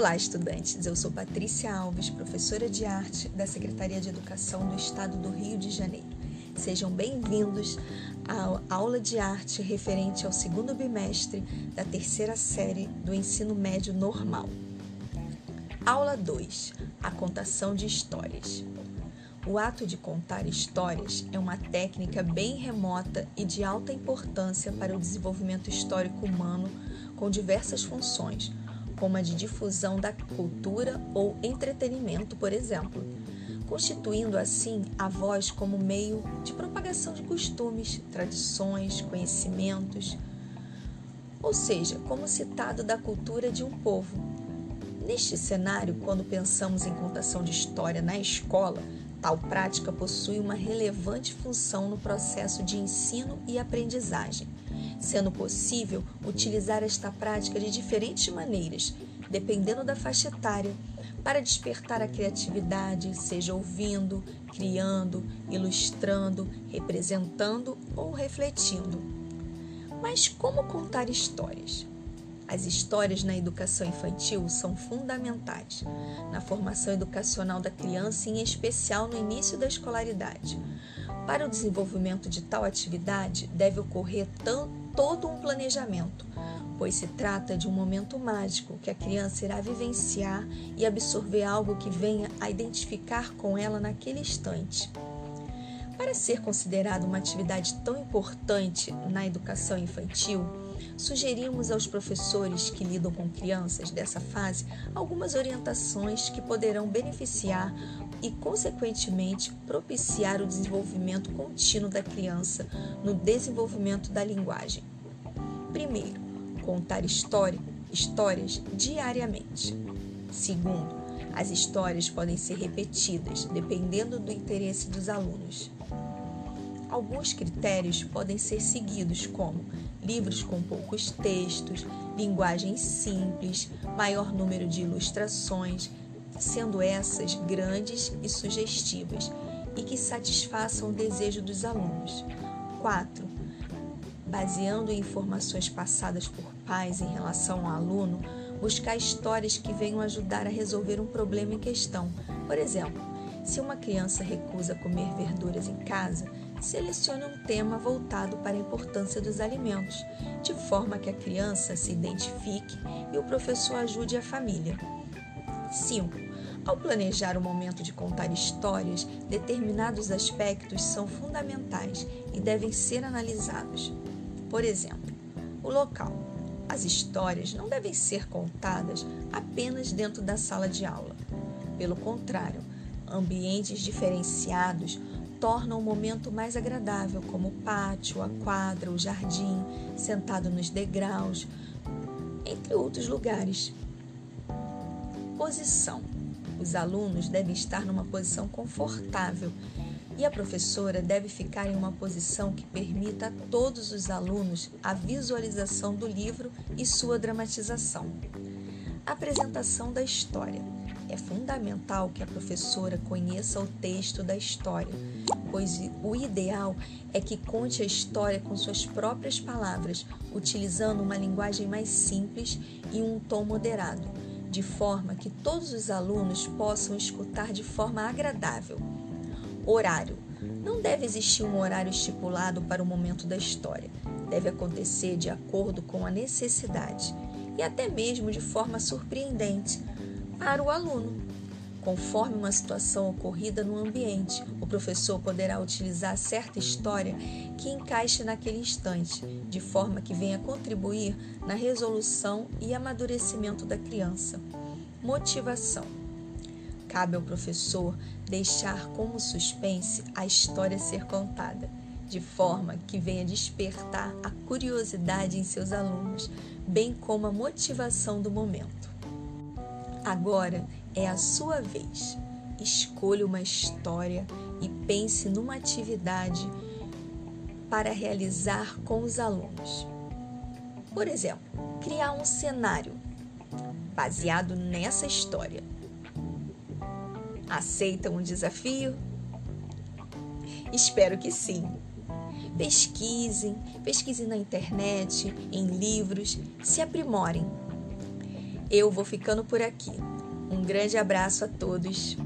Olá, estudantes! Eu sou Patrícia Alves, professora de arte da Secretaria de Educação do Estado do Rio de Janeiro. Sejam bem-vindos à aula de arte referente ao segundo bimestre da terceira série do ensino médio normal. Aula 2: A contação de histórias. O ato de contar histórias é uma técnica bem remota e de alta importância para o desenvolvimento histórico humano com diversas funções como a de difusão da cultura ou entretenimento, por exemplo, constituindo assim a voz como meio de propagação de costumes, tradições, conhecimentos, ou seja, como citado da cultura de um povo. Neste cenário, quando pensamos em contação de história na escola, tal prática possui uma relevante função no processo de ensino e aprendizagem sendo possível utilizar esta prática de diferentes maneiras, dependendo da faixa etária, para despertar a criatividade, seja ouvindo, criando, ilustrando, representando ou refletindo. Mas como contar histórias? As histórias na educação infantil são fundamentais na formação educacional da criança, em especial no início da escolaridade. Para o desenvolvimento de tal atividade, deve ocorrer todo um planejamento, pois se trata de um momento mágico que a criança irá vivenciar e absorver algo que venha a identificar com ela naquele instante. Para ser considerada uma atividade tão importante na educação infantil, sugerimos aos professores que lidam com crianças dessa fase algumas orientações que poderão beneficiar e, consequentemente, propiciar o desenvolvimento contínuo da criança no desenvolvimento da linguagem. Primeiro, contar história, histórias diariamente. Segundo, as histórias podem ser repetidas dependendo do interesse dos alunos. Alguns critérios podem ser seguidos, como livros com poucos textos, linguagem simples, maior número de ilustrações, sendo essas grandes e sugestivas e que satisfaçam o desejo dos alunos. 4. Baseando em informações passadas por pais em relação ao aluno, buscar histórias que venham ajudar a resolver um problema em questão. Por exemplo, se uma criança recusa comer verduras em casa, selecione um tema voltado para a importância dos alimentos, de forma que a criança se identifique e o professor ajude a família. 5. Ao planejar o momento de contar histórias, determinados aspectos são fundamentais e devem ser analisados. Por exemplo, o local. As histórias não devem ser contadas apenas dentro da sala de aula. Pelo contrário, ambientes diferenciados tornam o momento mais agradável, como o pátio, a quadra, o jardim, sentado nos degraus, entre outros lugares. Posição: os alunos devem estar numa posição confortável e a professora deve ficar em uma posição que permita a todos os alunos a visualização do livro e sua dramatização. Apresentação da história. É fundamental que a professora conheça o texto da história, pois o ideal é que conte a história com suas próprias palavras, utilizando uma linguagem mais simples e um tom moderado, de forma que todos os alunos possam escutar de forma agradável. Horário: não deve existir um horário estipulado para o momento da história. Deve acontecer de acordo com a necessidade e até mesmo de forma surpreendente para o aluno. Conforme uma situação ocorrida no ambiente, o professor poderá utilizar certa história que encaixe naquele instante, de forma que venha contribuir na resolução e amadurecimento da criança. Motivação: cabe ao professor deixar como suspense a história ser contada, de forma que venha despertar a curiosidade em seus alunos, bem como a motivação do momento. Agora é a sua vez. Escolha uma história e pense numa atividade para realizar com os alunos. Por exemplo, criar um cenário baseado nessa história. Aceitam um desafio? Espero que sim. Pesquisem, pesquisem na internet, em livros, se aprimorem Eu vou ficando por aqui. Um grande abraço a todos.